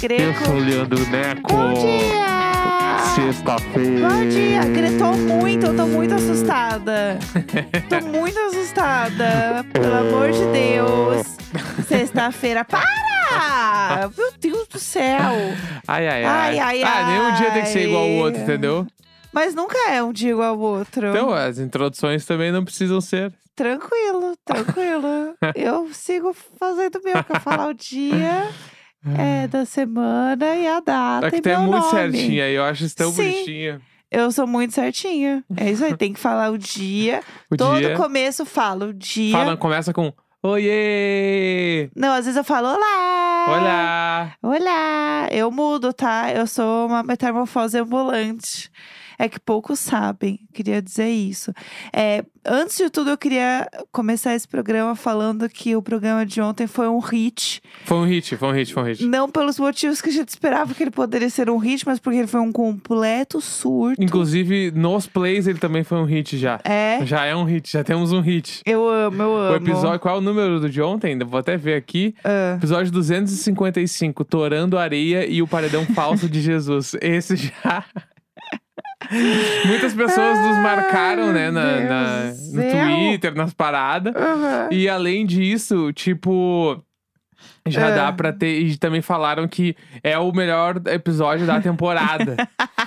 Jéssica Eu Greco. sou o Leandro Neco. Bom dia! Sexta-feira. Bom dia! Gritou muito, eu tô muito assustada. tô muito assustada. Pelo amor de Deus. Sexta-feira. Para! Meu Deus do céu! Ai, ai, ai. Ai, ai, ah, nenhum dia tem que ser igual ao outro, entendeu? Mas nunca é um dia igual ao outro. Então, as introduções também não precisam ser. Tranquilo, tranquilo. eu sigo fazendo o meu, que eu falar o dia é, da semana e a data. Aqui e tu é muito nome. certinha e eu acho isso tão Sim. bonitinha. Eu sou muito certinha. É isso aí, tem que falar o dia. O Todo dia. começo falo o dia. Fala, começa com Oiê! Não, às vezes eu falo olá. Olá! Olá. Eu mudo, tá? Eu sou uma metamorfose ambulante. É que poucos sabem, queria dizer isso. É, antes de tudo, eu queria começar esse programa falando que o programa de ontem foi um hit. Foi um hit, foi um hit, foi um hit. Não pelos motivos que a gente esperava que ele poderia ser um hit, mas porque ele foi um completo surto. Inclusive, nos plays ele também foi um hit já. É, Já é um hit, já temos um hit. eu amo, eu amo. O episódio, qual é o número do de ontem? Vou até ver aqui. Ah. Episódio 255, Torando Areia e o Paredão Falso de Jesus. Esse já. Muitas pessoas nos marcaram, né, na, na- no. Twitter, nas paradas. Aham. E além disso, tipo. Já É. dá pra ter. E também falaram que é o melhor episódio da temporada.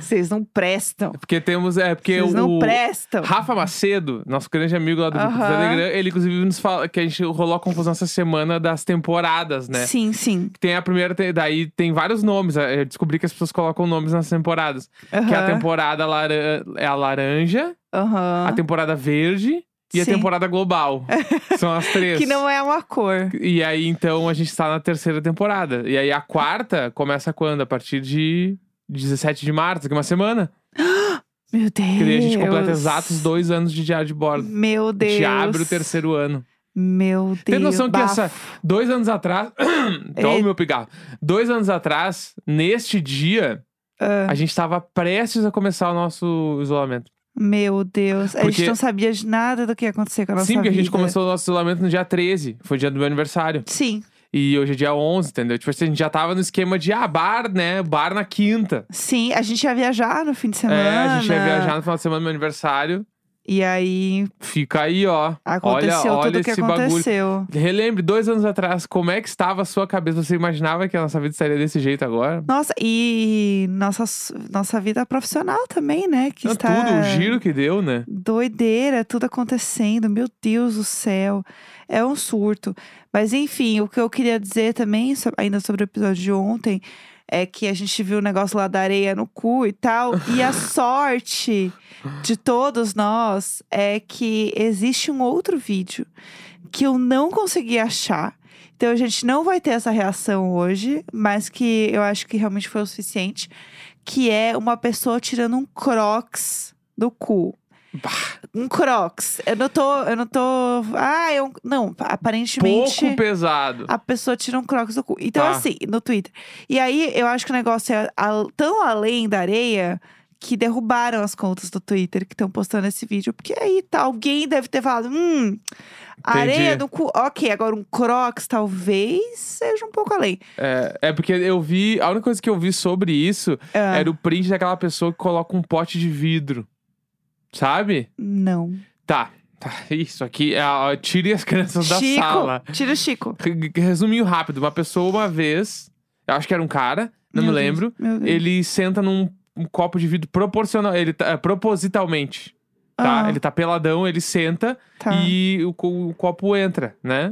Vocês não prestam. porque temos. É, porque Vocês o. não prestam. Rafa Macedo, nosso grande amigo lá do grupo do. Telegram, ele inclusive nos fala que a gente rolou a confusão essa semana das temporadas, né? Sim, sim. Tem a primeira, daí tem vários nomes. Eu descobri que as pessoas colocam nomes nas temporadas. Que é a temporada laran- é a laranja, Aham. a temporada verde e a Sim. temporada global. São as três. Que não é uma cor. E aí, então, a gente tá na terceira temporada. E aí, a quarta começa quando? A partir de 17 de março, daqui uma semana. Meu Deus. Que daí a gente completa exatos dois anos de diário de bordo. Meu Deus. gente abre o terceiro ano. Meu Deus. Tem noção que bafo. essa. Dois anos atrás. Toma o meu pigarro. Dois anos atrás, neste dia, Ah, a gente tava prestes a começar o nosso isolamento. meu Deus. A gente Porque- não sabia de nada do que ia acontecer com a nossa Sim, porque a gente começou o nosso isolamento no dia 13. Foi o dia do meu aniversário. Sim, E hoje é dia 11, entendeu? Tipo assim, a gente já tava no esquema de, ah, bar, né? Bar na quinta. sim. A gente ia viajar no fim de semana. É, a gente ia viajar no final de semana do meu aniversário. E aí Fica aí, ó. aconteceu olha, olha tudo o que esse bagulho. aconteceu. Relembre, dois anos atrás, como é que estava a sua cabeça? Você imaginava que a nossa vida estaria desse jeito agora? Nossa, e nossa, nossa vida profissional também, né? Que Não, está Tudo, o giro que deu, né? doideira, tudo acontecendo. Meu Deus do céu. É um surto. Mas enfim, o que eu queria dizer também, ainda sobre o episódio de ontem, é que a gente viu o negócio lá da areia no cu e tal. e a sorte de todos nós é que existe um outro vídeo que eu não consegui achar. Então a gente não vai ter essa reação hoje, mas que eu acho que realmente foi o suficiente. Que é uma pessoa tirando um crocs do cu. Um crocs. Eu não tô. Eu não tô. Ah, eu. Não, aparentemente. Pouco pesado. A pessoa tira um crocs do cu. Então, Tá. assim, no Twitter. E aí, eu acho que o negócio é a- tão além da areia que derrubaram as contas do Twitter que estão postando esse vídeo. Porque aí tá, alguém deve ter falado: hum, areia no cu. Ok, agora um crocs talvez seja um pouco além. É, é porque eu vi. A única coisa que eu vi sobre isso Ah, era o print daquela pessoa que coloca um pote de vidro. Sabe? Não. Tá. tá. Isso aqui. é Tire as crianças da Chico, sala. tira o Chico. Re- Resuminho rápido. Uma pessoa, uma vez. Eu acho que era um cara, não Meu me Deus, lembro. Deus. Ele senta num um copo de vidro proporcional. Ele tá, é, propositalmente. Tá? Ah. Ele tá peladão, ele senta Tá. e o, o copo entra, né?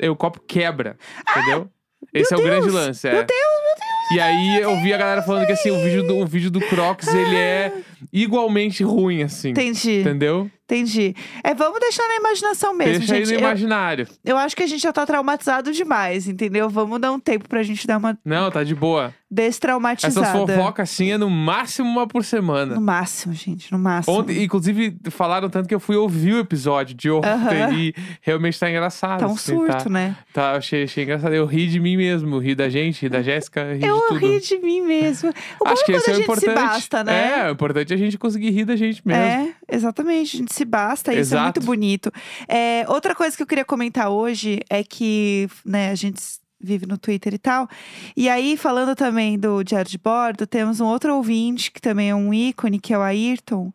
E o copo quebra, entendeu? Esse é o grande Deus! lance. É. Meu Deus, E aí eu vi a galera falando que assim, o vídeo do, o vídeo do Crocs, ele é igualmente ruim, assim. Entendi, Entendeu? Entendi. É, vamos deixar na imaginação mesmo, Deixa gente. aí no Eu- imaginário. Eu acho que a gente já tá traumatizado demais, entendeu? Vamos dar um tempo pra gente dar uma Não, tá de boa. destraumatizada. Essas fofocas assim é no máximo uma por semana. No máximo, gente, no máximo. Ontem, inclusive, falaram tanto que eu fui ouvir o episódio de ontem Aham. e realmente tá engraçado. Tá um assim, surto, tá, né? tá, achei, achei engraçado. Eu ri de mim mesmo, ri da gente, ri da Jéssica, ri Eu de tudo. ri de mim mesmo. O bom Acho é que quando esse a é o gente importante. se basta, né? É, o importante é a gente conseguir rir da gente mesmo. É, exatamente. A gente se basta, isso é Exato. muito bonito. É, outra coisa que eu queria comentar hoje é que, né, a gente vive no Twitter e tal. E aí, falando também do Diário de Bordo, temos um outro ouvinte que também é um ícone, que é o Ayrton,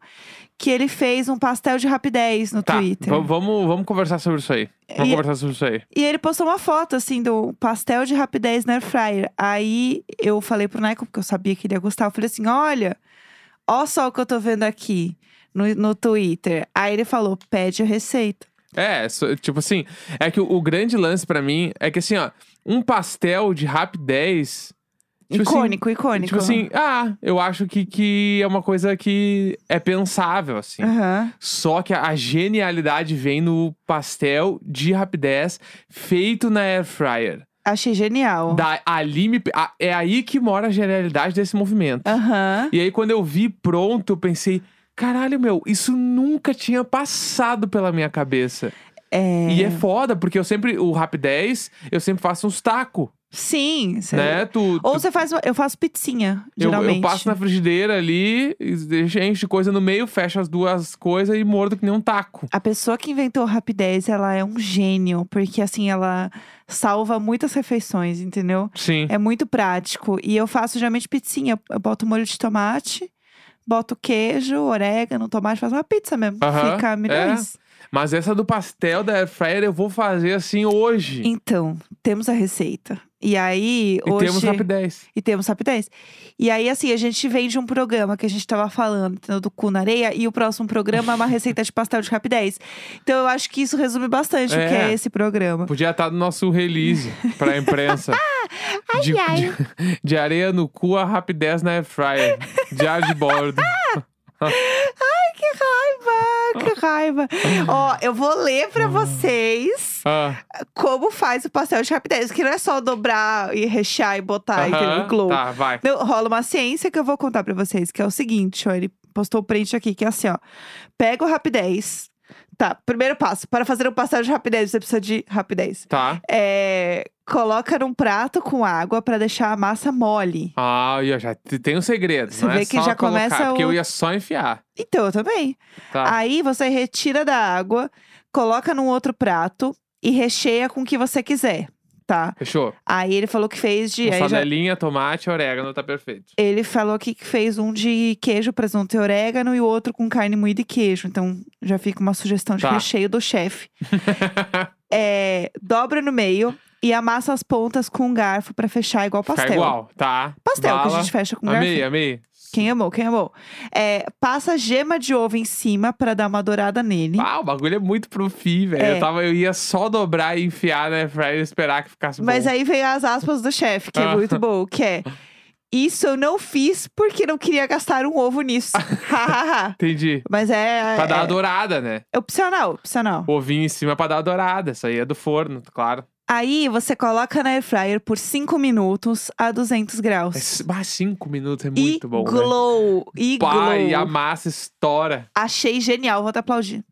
que ele fez um pastel de rapidez no Tá, Twitter. va- vamos, vamos conversar sobre isso aí. Vamos E- conversar sobre isso aí. E ele postou uma foto, assim, do pastel de rapidez na air fryer. Aí eu falei pro Neco, porque eu sabia que ele ia gostar. Eu falei assim: olha, ó só o que eu tô vendo aqui no, no Twitter. Aí ele falou: pede a receita. É, tipo assim, é que o, o grande lance pra mim é que assim, ó, um pastel de rapidez. Tipo assim, icônico, icônico. Tipo assim, ah, eu acho que, que é uma coisa que é pensável, assim. Aham. Só que a, a genialidade vem no pastel de rapidez feito na air fryer. Achei genial. Da, ali me, a- é aí que mora a genialidade desse movimento. Aham. E aí, quando eu vi pronto, eu pensei, caralho, meu, isso nunca tinha passado pela minha cabeça. É... E é foda, porque eu sempre, o Rapidez, eu sempre faço uns tacos, Sim. cê- né? Tu, Ou tu- você faz. Eu faço pizzinha, eu, geralmente. eu passo na frigideira ali, enche coisa no meio, fecho as duas coisas e mordo que nem um taco. A pessoa que inventou rapidez, ela é um gênio, porque assim, ela salva muitas refeições, entendeu? Sim. É muito prático. E eu faço geralmente pizzinha. Eu boto molho de tomate, boto queijo, orégano, tomate, faço uma pizza mesmo. Aham, Fica milhões. Mas essa do pastel da air fryer eu vou fazer assim hoje. Então, temos a receita. E aí, E hoje. temos Rapidez. E temos rapidez. E aí, assim, a gente vem de um programa que a gente tava falando, entendeu? do cu na areia, e o próximo programa é uma receita de pastel de rapidez. Então, eu acho que isso resume bastante o que É. é esse programa. Podia estar no nosso release pra imprensa. de, ai. de- de areia no cu a rapidez na air fryer. Diário de bordo. Que raiva! Que raiva! Ó, eu vou ler pra vocês Ah, como faz o pastel de rapidez, que não é só dobrar e rechear e botar, entendeu? aham, O glow. Tá, vai. Não, rola uma ciência que eu vou contar pra vocês, que é o seguinte, ó, ele postou o print aqui, que é assim, ó. Pega o rapidez. Tá, primeiro passo. Para fazer um pastel de rapidez, você precisa de rapidez. Tá. É, coloca num prato com água pra deixar a massa mole. Ah, eu já te- tem um segredo. Você não é vê que só já colocar, começa Porque o- eu ia só enfiar. Então, eu também. Tá. Aí você retira da água, coloca num outro prato e recheia com o que você quiser, tá? Fechou. Aí ele falou que fez de. aí já- Mussarelinha, tomate, orégano, tá perfeito. Ele falou que fez um de queijo, presunto e orégano e o outro com carne moída e queijo. Então já fica uma sugestão de Tá. recheio do chefe. É, dobra no meio e amassa as pontas com um garfo pra fechar igual pastel. Fica igual, tá. Pastel que a Bala. gente fecha com Amei, garfo. amei. Quem amou, quem amou. É, passa gema de ovo em cima pra dar uma dourada nele. Ah, o bagulho é muito profi, velho. É. Eu, tava, eu ia só dobrar e enfiar fryer e esperar que ficasse Mas bom. aí veio as aspas do chefe, que é Ah. muito bom, que é. Isso eu não fiz porque não queria gastar um ovo nisso. Entendi. Mas é, Pra dar uma é, dourada, né? é opcional, opcional. O ovinho em cima pra dar uma dourada. Isso aí é do forno, claro. Aí você coloca na air fryer por 5 minutos a 200 graus. Mas, bah, cinco minutos é muito e bom, né? glow, e Pá, e a glow. massa estoura. Achei genial, vou até aplaudir.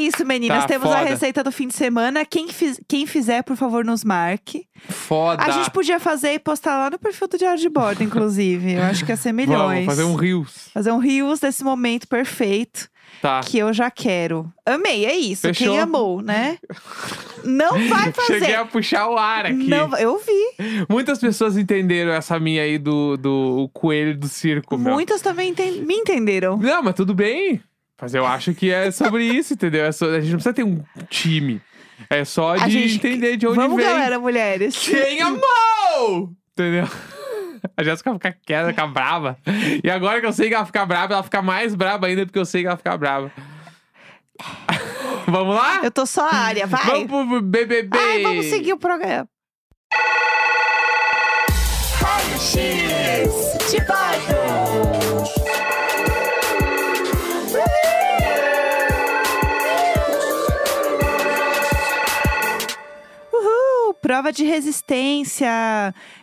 Isso, meninas. Tá, Temos a foda. receita do fim de semana. Quem, fiz- quem fizer, por favor, nos marque. Foda. A gente podia fazer e postar lá no perfil do Diário de Bordo, inclusive. Eu acho que ia ser milhões. Vamos fazer um rios. Fazer um reels desse momento perfeito Tá. que eu já quero. Amei, é isso. Fechou. Quem amou, né? Não vai fazer. Cheguei a puxar o ar aqui. Não, eu vi. Muitas pessoas entenderam essa minha aí do, do coelho do circo, meu. Muitas também enten- me entenderam. Não, mas tudo bem. Mas eu acho que é sobre isso, entendeu? É só- a gente não precisa ter um time. É só A de gente- entender de onde Vamos, vem. galera, mulheres. Quem amou? Entendeu? A Jéssica fica quieta, fica brava. E agora que eu sei que ela fica brava, ela fica mais brava ainda porque eu sei que ela fica brava. vamos lá? Eu tô só a área, vai. Vamos pro BBB. Ai, vamos seguir o programa. Uhul, prova de resistência.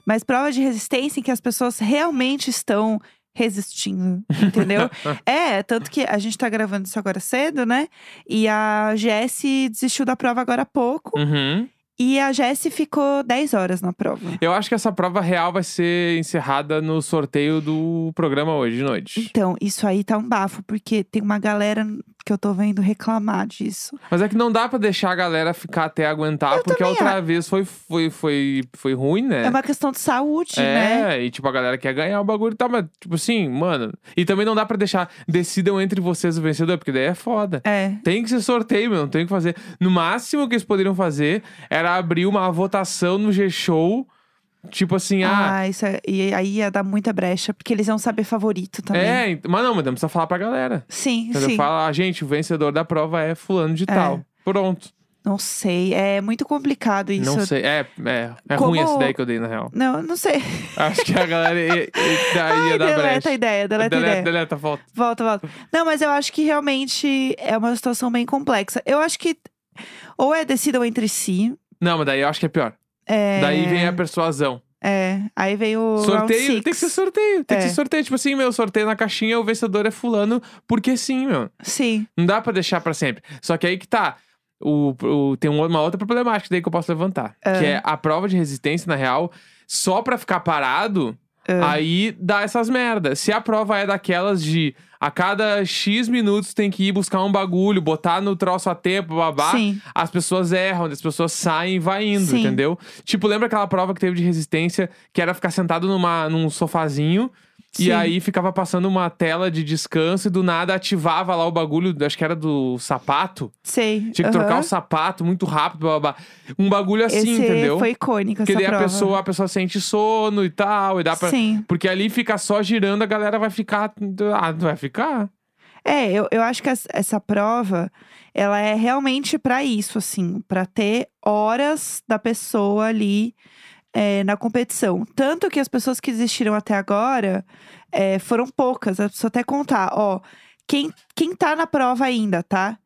Mas prova de resistência em que as pessoas realmente estão resistindo, entendeu? é, tanto que a gente tá gravando isso agora cedo, né? E a Jessie desistiu da prova agora há pouco. Uhum. E a Jessie ficou 10 horas na prova. Eu acho que essa prova real vai ser encerrada no sorteio do programa hoje de noite. Então, isso aí tá um bafo, porque tem uma galera que eu tô vendo reclamar disso. Mas é que não dá pra deixar a galera ficar até aguentar, Eu porque a outra vez foi, foi, foi, foi ruim, né? É uma questão de saúde, É, né? e tipo, a galera quer ganhar o bagulho e tal, mas, tipo assim, mano. E também não dá pra deixar. Decidam entre vocês o vencedor, porque daí é foda. É. Tem que ser sorteio, meu, não tem o que fazer. No máximo que eles poderiam fazer era abrir uma votação no G-Show. Tipo assim, ah. Ah, isso é, e aí ia dar muita brecha, porque eles iam saber favorito também. é, mas não, mas não precisa falar pra galera. Sim, Entendeu? sim. Fala, ah, gente, o vencedor da prova é fulano de É. tal. Pronto. Não sei. É muito complicado isso. Não sei. É, é, é Como- ruim essa ideia que eu dei, na real. Não, não sei. Acho que a galera ia, ia, ia Ai, dar deleta brecha. a ideia, deleta a deleta, ideia. deleta, volta. Volta, volta. Não, mas eu acho que realmente é uma situação bem complexa. Eu acho que ou é decidam entre si. Não, mas daí eu acho que é pior. É, Daí vem a persuasão. É, aí vem o Sorteio, tem que ser sorteio. Tem que É. ser sorteio. Tipo assim, meu, sorteio na caixinha, o vencedor é fulano, porque sim, meu. Sim. Não dá pra deixar pra sempre. Só que aí que tá. O, o- tem um- uma outra problemática daí que eu posso levantar. Ah. Que é a prova de resistência, na real, só pra ficar parado, Ah. aí dá essas merdas. Se a prova é daquelas de a cada X minutos tem que ir buscar um bagulho, botar no troço a tempo, babá. Sim. As pessoas erram, as pessoas saem e vai indo, Sim. entendeu? Tipo, lembra aquela prova que teve de resistência, que era ficar sentado numa, num sofazinho Sim. e aí ficava passando uma tela de descanso e do nada ativava lá o bagulho, acho que era do sapato. Sei. Tinha que trocar aham. o sapato muito rápido, babá. Um bagulho assim, Esse entendeu? foi icônico Porque essa daí a pessoa, a pessoa sente sono e tal, e dá pra. Sim. Porque ali fica só girando, a galera vai ficar. Ah, não vai ficar? É, eu, eu acho que essa prova, ela é realmente pra isso, assim, pra ter horas da pessoa ali é, na competição. Tanto que as pessoas que desistiram até agora é, foram poucas. Eu preciso até contar, ó, quem, quem tá na prova ainda, tá?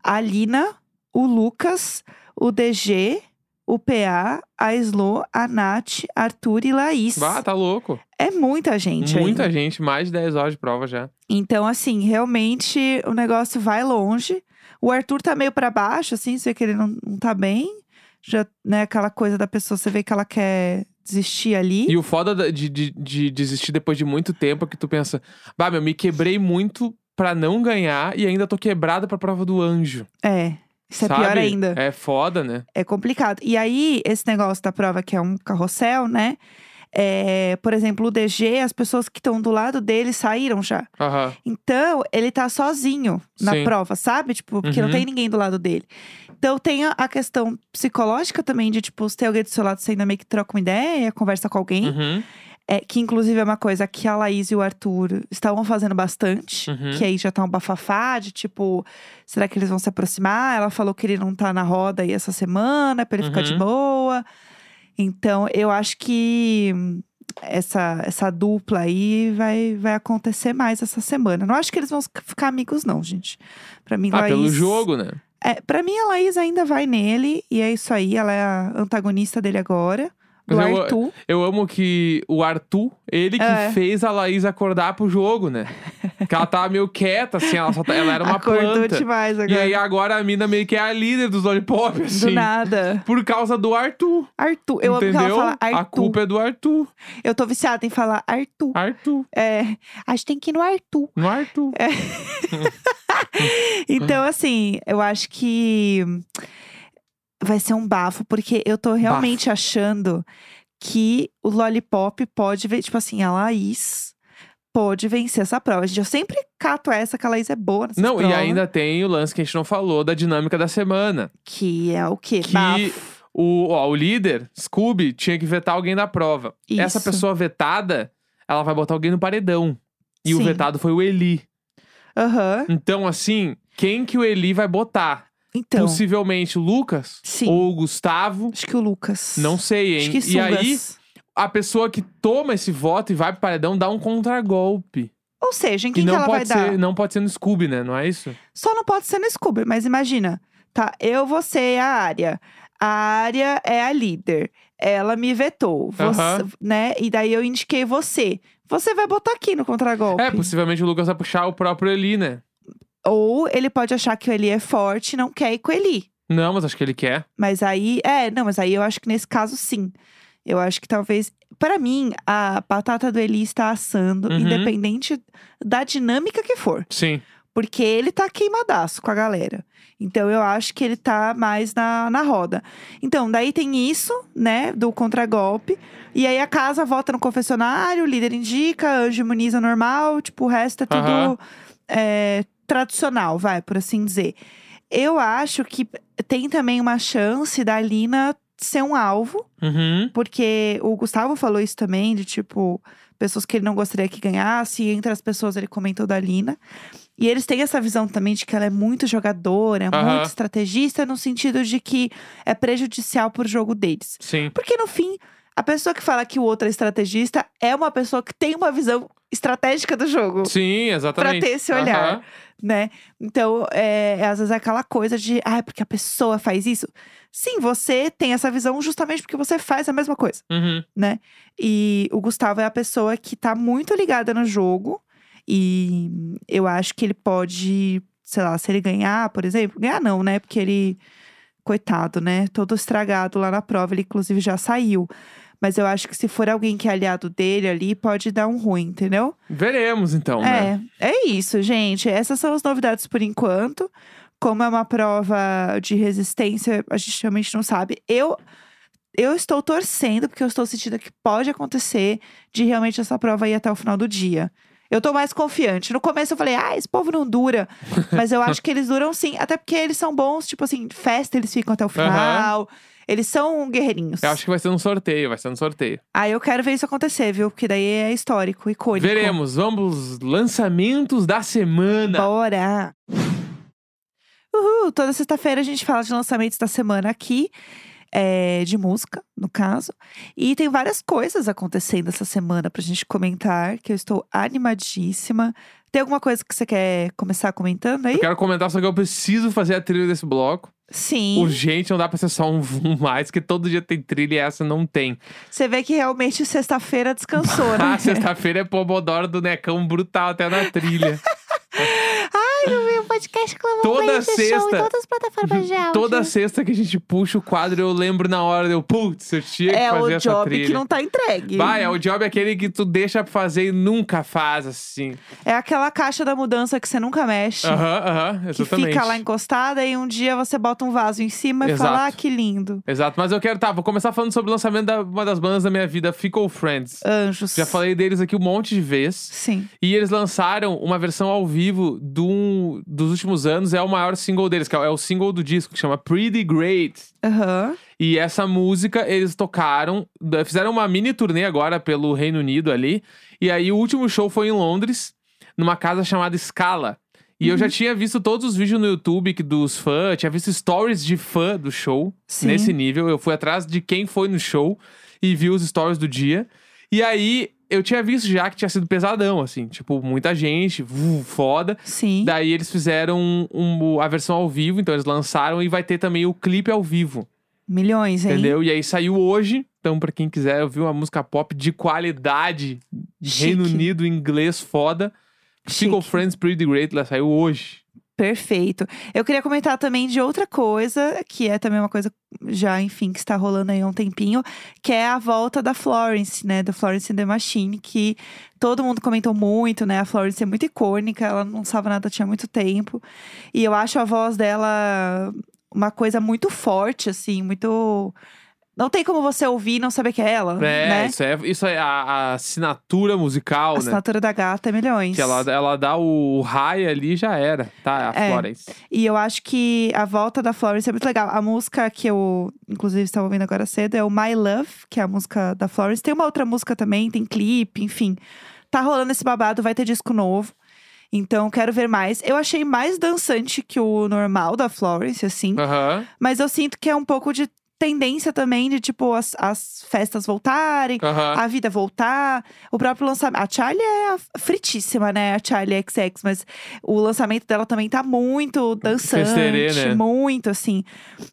A Lina, o Lucas, o DG, o PA, a Slo, a Nath, Arthur e Laís. Bah, tá louco. É muita gente Muita ainda. gente, mais de 10 horas de prova já. Então, assim, realmente o negócio vai longe. O Arthur tá meio pra baixo, assim, você que ele não, não tá bem. Já, né, aquela coisa da pessoa, você vê que ela quer desistir ali. E o foda da- de, de, de desistir depois de muito tempo é que tu pensa, bah, meu, me quebrei muito pra não ganhar e ainda tô quebrado pra prova do anjo. É, isso sabe? é pior ainda. É foda, né? É complicado. E aí, esse negócio da prova, que é um carrossel, né? É, por exemplo, o DG, as pessoas que estão do lado dele saíram já. Aham. Então, ele tá sozinho na Sim. prova, sabe? Tipo, porque Uhum. não tem ninguém do lado dele. Então, tem a, a questão psicológica também de, tipo, se tem alguém do seu lado, você ainda meio que troca uma ideia, conversa com alguém. Uhum. É, que, inclusive, é uma coisa que a Laís e o Arthur estavam fazendo bastante. Uhum. Que aí já tá um bafafá de, tipo, será que eles vão se aproximar? Ela falou que ele não tá na roda aí essa semana, pra ele ficar de Uhum. boa. Então, eu acho que essa, essa dupla aí vai, vai acontecer mais essa semana. Não acho que eles vão ficar amigos, não, gente. Pra mim, Ah, Laís. pelo jogo, né? É, pra mim, a Laís ainda vai nele, e é isso aí, ela é a antagonista dele agora. Do eu- Arthur. Eu amo que o Arthur, ele que É. fez a Laís acordar pro jogo, né? que ela tava meio quieta, assim, ela, tá- ela era uma Acordou planta. demais E agora. aí agora a mina meio que é a líder dos Lollipop, assim. Do nada. Por causa do Arthur. Arthur. Eu amo que entendeu? ela fala Arthur. A culpa é do Arthur. Eu tô viciada em falar Arthur. Arthur. É, a gente tem que ir no Arthur. No Arthur. É. Então, assim, eu acho que vai ser um bafo, porque eu tô realmente achando que o Lollipop pode ver, tipo assim, a Laís pode vencer essa prova. Gente, eu sempre cato essa que a Laís é boa nessas Não, e ainda tem o lance que a gente não falou da dinâmica da semana. Que é o quê? Que Bafo. O, ó, o líder, Scooby, tinha que vetar alguém da prova. Essa Isso. pessoa vetada, ela vai botar alguém no paredão. E o Sim. vetado foi o Eli. Aham. Então, assim, quem que o Eli vai botar? Então, Possivelmente o Lucas? Sim. Ou o Gustavo? acho que o Lucas. Não sei, Acho hein? que e aí, a pessoa que toma esse voto e vai pro paredão dá um contragolpe. Ou seja, em Que quem que não ela vai pode, dar? ser, não pode ser no Scooby, né? Não é isso? Só não pode ser no Scooby, mas imagina, tá? Eu, você e a área. A área é a líder. Ela me vetou, você, Aham. né? E daí eu indiquei você. Você vai botar aqui no contragolpe. É, possivelmente o Lucas vai puxar o próprio Eli, né? Ou ele pode achar que o Eli é forte e não quer ir com o Eli. Não, mas acho que ele quer. Mas aí, é, não, mas aí eu acho que nesse caso sim. Eu acho que talvez, Pra mim, a batata do Eli está assando, Uhum. independente da dinâmica que for. Sim. Porque ele tá queimadaço com a galera. Então eu acho que ele tá mais na, na roda. Então, daí tem isso, né, do contragolpe. E aí a casa vota no confessionário, o líder indica, anjo imuniza normal, tipo, o resto é tudo Aham. é, tradicional, vai, por assim dizer. Eu acho que tem também uma chance da Lina ser um alvo, Uhum. porque o Gustavo falou isso também, de tipo, pessoas que ele não gostaria que ganhasse, entre as pessoas ele comentou da Lina. E eles têm essa visão também de que ela é muito jogadora, é Aham. muito estrategista, no sentido de que é prejudicial pro jogo deles. Sim. Porque no fim, a pessoa que fala que o outro é estrategista é uma pessoa que tem uma visão estratégica do jogo Sim, exatamente. ter esse olhar. Aham. né? Então, é, é, às vezes é aquela coisa de, ah, porque a pessoa faz isso. Sim, você tem essa visão justamente porque você faz a mesma coisa, Uhum. né? E o Gustavo é a pessoa que tá muito ligada no jogo. E eu acho que ele pode, sei lá, se ele ganhar, por exemplo, ganhar não, né? Porque ele, coitado, né? Todo estragado lá na prova, ele inclusive já saiu. Mas eu acho que se for alguém que é aliado dele ali, pode dar um ruim, entendeu? Veremos então, né? É, é isso, gente. Essas são as novidades por enquanto. Como é uma prova de resistência, a gente realmente não sabe. Eu eu estou torcendo, porque eu estou sentindo que pode acontecer de realmente essa prova ir até o final do dia. Eu tô mais confiante. No começo eu falei, ah, esse povo não dura. Mas eu acho que eles duram sim. Até porque eles são bons, tipo assim, festa eles ficam até o final. Eles são guerreirinhos. Eu acho que vai ser um sorteio, vai ser um sorteio. Aí eu quero ver isso acontecer, viu? Porque daí é histórico, icônico. Veremos. Vamos, lançamentos da semana. Bora! Uhul! Toda sexta-feira a gente fala de lançamentos da semana aqui, é, de música, no caso. E tem várias coisas acontecendo essa semana pra gente comentar, que eu estou animadíssima. Tem alguma coisa que você quer começar comentando aí? Eu quero comentar, só que eu preciso fazer a trilha desse bloco. Sim. Urgente, não dá pra ser só um, um mais, que todo dia tem trilha e essa não tem. Você vê que realmente sexta-feira descansou, né? Ah, sexta-feira é Pomodoro do Necão brutal até na trilha. Podcast Clamou Toda esse show sexta. em todas as plataformas de áudio. Toda sexta que a gente puxa o quadro, eu lembro na hora, eu, putz, eu tinha que É fazer o essa job trilha. que não tá entregue. Vai, é o job aquele que tu deixa pra fazer e nunca faz, assim. É aquela caixa da mudança que você nunca mexe. Aham, aham, Que exatamente. fica lá encostada e um dia você bota um vaso em cima e Exato. fala, ah, que lindo. Exato, mas eu quero, tá, vou começar falando sobre o lançamento da uma das bandas da minha vida, Fickle Friends. Anjos. Já falei deles aqui um monte de vezes. Sim. E eles lançaram uma versão ao vivo do, dos últimos anos, é o maior single deles, que é o- é single do disco, que chama Pretty Great. Aham. E essa música eles tocaram, fizeram uma mini turnê agora pelo Reino Unido ali. E aí o último show foi em Londres, numa casa chamada Scala. E eu já tinha visto todos os vídeos no YouTube dos fãs, tinha visto stories de fã do show, Sim. nesse nível. Eu fui atrás de quem foi no show e vi os stories do dia. E aí eu tinha visto já que tinha sido pesadão, assim, tipo, muita gente, vu, foda. Sim. Daí eles fizeram um- um- a versão ao vivo, então eles lançaram e vai ter também o clipe ao vivo. Milhões, hein? Entendeu? E aí saiu hoje. Então, pra quem quiser ouvir uma música pop de qualidade, de Chique. Reino Unido, inglês foda. Chique. Friends Pretty Great, ela saiu hoje. Perfeito. Eu queria comentar também de outra coisa, que é também uma coisa já, enfim, que está rolando aí há um tempinho, que é a volta da Florence, né? Do Florence and the Machine, que todo mundo comentou muito, né? A Florence é muito icônica, ela não sabe nada tinha muito tempo. E eu acho a voz dela uma coisa muito forte, assim, muito. Não tem como você ouvir e não saber que é ela, É, né? isso é, isso é a, a assinatura musical, A né? assinatura da gata é milhões. Que ela, ela dá o high ali e já era, tá? A É. Florence. E eu acho que a volta da Florence é muito legal. A música que eu, inclusive, estava ouvindo agora cedo é o My Love, que é a música da Florence. Tem uma outra música também, tem clipe, enfim. Tá rolando esse babado, vai ter disco novo. Então, quero ver mais. Eu achei mais dançante que o normal da Florence, assim. Aham, Mas eu sinto que é um pouco de tendência também de, tipo, as, as festas voltarem. aham. A vida voltar, o próprio lançamento. A Charlie é fritíssima, né? A Charlie XX, mas o lançamento dela também tá muito dançante. Festerê, né? Muito, assim.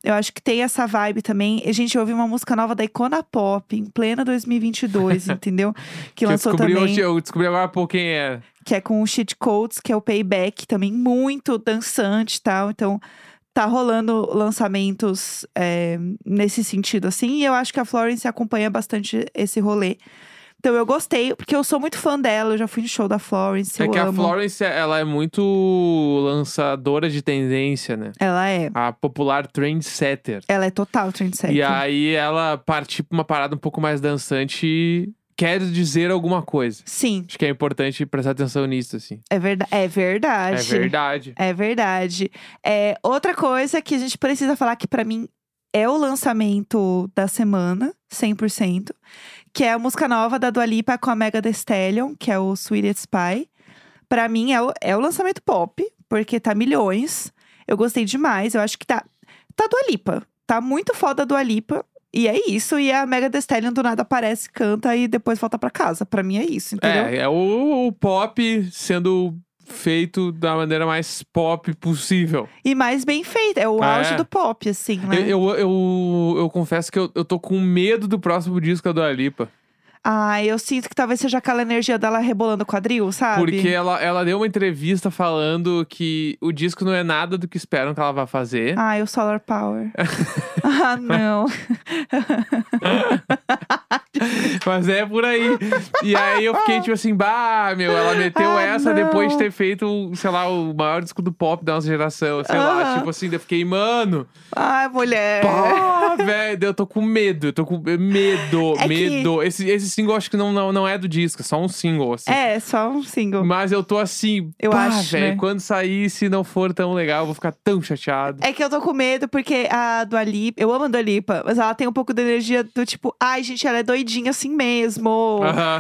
Eu acho que tem essa vibe também. A gente ouviu uma música nova da Icona Pop, em plena 2022, entendeu? Que, Que eu lançou descobri também. hoje, eu descobri agora pouco quem é. Que é com o Cheat Codes, que é o Payback, também muito dançante e tal. Então, tá rolando lançamentos é, nesse sentido, assim. E eu acho que a Florence acompanha bastante esse rolê. Então eu gostei, porque eu sou muito fã dela, eu já fui no show da Florence, É que a amo. Florence, ela é muito lançadora de tendência, né? Ela é. A popular trendsetter. Ela é total trendsetter. E aí ela partir pra uma parada um pouco mais dançante quer dizer alguma coisa. Sim, Acho que é importante prestar atenção nisso, assim. é, verda é verdade. É verdade. É verdade. É, outra coisa que a gente precisa falar que pra mim é o lançamento da semana, 100%, que é a música nova da Dua Lipa com a Mega Thee Stallion, que é o Sweetest Spy. Pra mim é o, é o lançamento pop, porque tá milhões. Eu gostei demais, eu acho que tá tá Dua Lipa. Tá muito foda a Dua Lipa. E é isso, e a Mega Thee Stallion do nada aparece, canta e depois volta pra casa. Pra mim é isso, entendeu? É, é o, o pop sendo feito da maneira mais pop possível. E mais bem feito, é o É. auge do pop, assim, né? Eu, eu, eu, eu confesso que eu, eu tô com medo do próximo disco da Dua Lipa. Ah, eu sinto que talvez seja aquela energia dela rebolando o quadril, sabe? Porque ela, ela deu uma entrevista falando que o disco não é nada do que esperam que ela vai fazer. Ai, o Solar Power. ah, não. Mas é por aí. E aí eu fiquei tipo assim, bah, meu, ela meteu Ah, essa não. depois de ter feito, sei lá, o maior disco do pop da nossa geração. Sei lá, Aham. tipo assim, eu fiquei, mano, Ai, mulher. pá, velho, eu tô com medo, eu tô com medo, É que- medo. Esse, esse single acho que não, não, não é do disco, é só um single, assim. É, só um single. Mas eu tô assim, Eu pá, acho, velho, né? quando sair, se não for tão legal, eu vou ficar tão chateado. É que eu tô com medo porque a Dua Lipa, eu amo a Dua Lipa, mas ela tem um pouco da energia do tipo, ai, gente, ela é doidinha assim mesmo.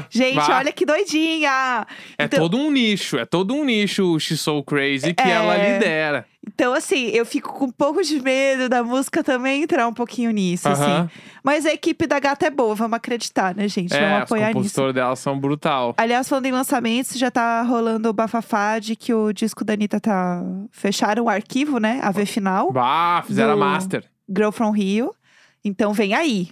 Gente, Vá. olha que doidinha. É Então- todo um nicho, é todo um nicho o She's So Crazy que É. ela lidera. Então, assim, eu fico com um pouco de medo da música também entrar um pouquinho nisso, Aham. assim. Mas a equipe da gata é boa, vamos acreditar, né, gente? É, vamos os apoiar nisso. compositores dela são brutal. Aliás, falando em lançamentos, já tá rolando o bafafá de que o disco da Anitta tá. Fecharam o arquivo, né? A V final. Bah, fizeram a master. Girl from Rio. Então vem aí.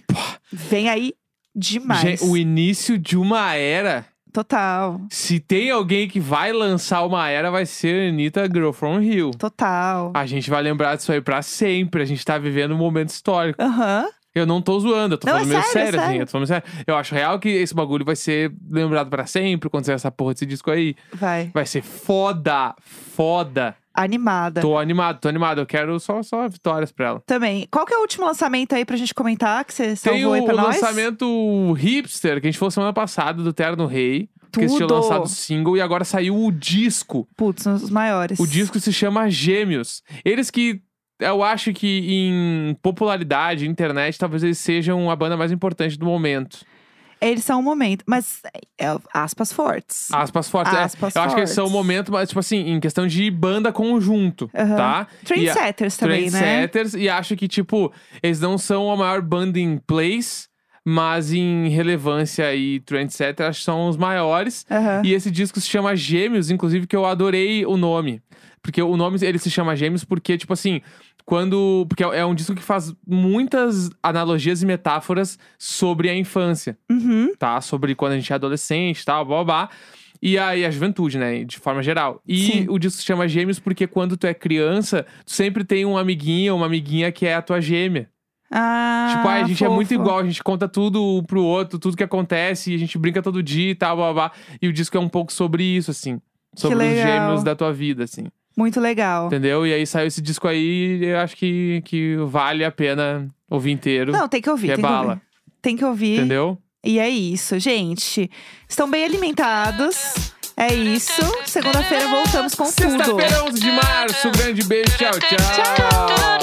Vem aí demais. O início de uma era. Total. Se tem alguém que vai lançar uma era, vai ser a Anitta Girl From Hill. Total. A gente vai lembrar disso aí pra sempre. A gente tá vivendo um momento histórico. Aham. Eu não tô zoando, eu tô Não, falando é meio sério, é sério, assim. sério. Eu tô falando sério. Eu acho real que esse bagulho vai ser lembrado pra sempre quando sair essa porra desse disco aí. Vai. Vai ser foda, foda. Animada. Tô animado, tô animado. Eu quero só, só vitórias pra ela. Também. Qual que é o último lançamento aí pra gente comentar que você Tem salvou o, aí pra o nós? lançamento hipster que a gente falou semana passada do Terno Rei. Que eles tinham Tudo. lançado o single e agora saiu o disco. Putz, são os maiores. O disco se chama Gêmeos. Eles que eu acho que em popularidade, internet, talvez eles sejam a banda mais importante do momento. Eles são um momento, mas é, aspas fortes. Aspas fortes. é. Aspas eu acho que eles são o fortes. momento, mas, tipo assim, em questão de banda conjunto, Aham. tá? Trendsetters também, né? Trendsetters, e acho que, tipo, eles não são a maior banda em plays, mas em relevância e trendsetter, acho que são os maiores. E esse disco se chama Gêmeos, inclusive, que eu adorei o nome. Porque o nome, ele se chama Gêmeos porque, tipo assim, quando... Porque é um disco que faz muitas analogias e metáforas sobre a infância, Uhum. tá? Sobre quando a gente é adolescente e tal, blá, blá, blá. E aí, a juventude, né? De forma geral. E Sim. o disco se chama Gêmeos porque quando tu é criança, tu sempre tem um amiguinho ou uma amiguinha que é a tua gêmea. Ah, Tipo, ai, a gente é muito fofo. igual, a gente conta tudo pro outro, tudo que acontece, e a gente brinca todo dia e tal, blá, blá. E o disco é um pouco sobre isso, assim. Sobre os gêmeos da tua vida, assim. Muito legal. Entendeu? E aí saiu esse disco aí, eu acho que, que vale a pena ouvir inteiro. Não, tem que ouvir, que é tem que bala. ouvir. Tem que ouvir. Entendeu? E é isso, gente. Estão bem alimentados. É isso. Segunda-feira voltamos com tudo. Sexta-feira, 11 de março. Grande beijo, tchau, tchau. Tchau.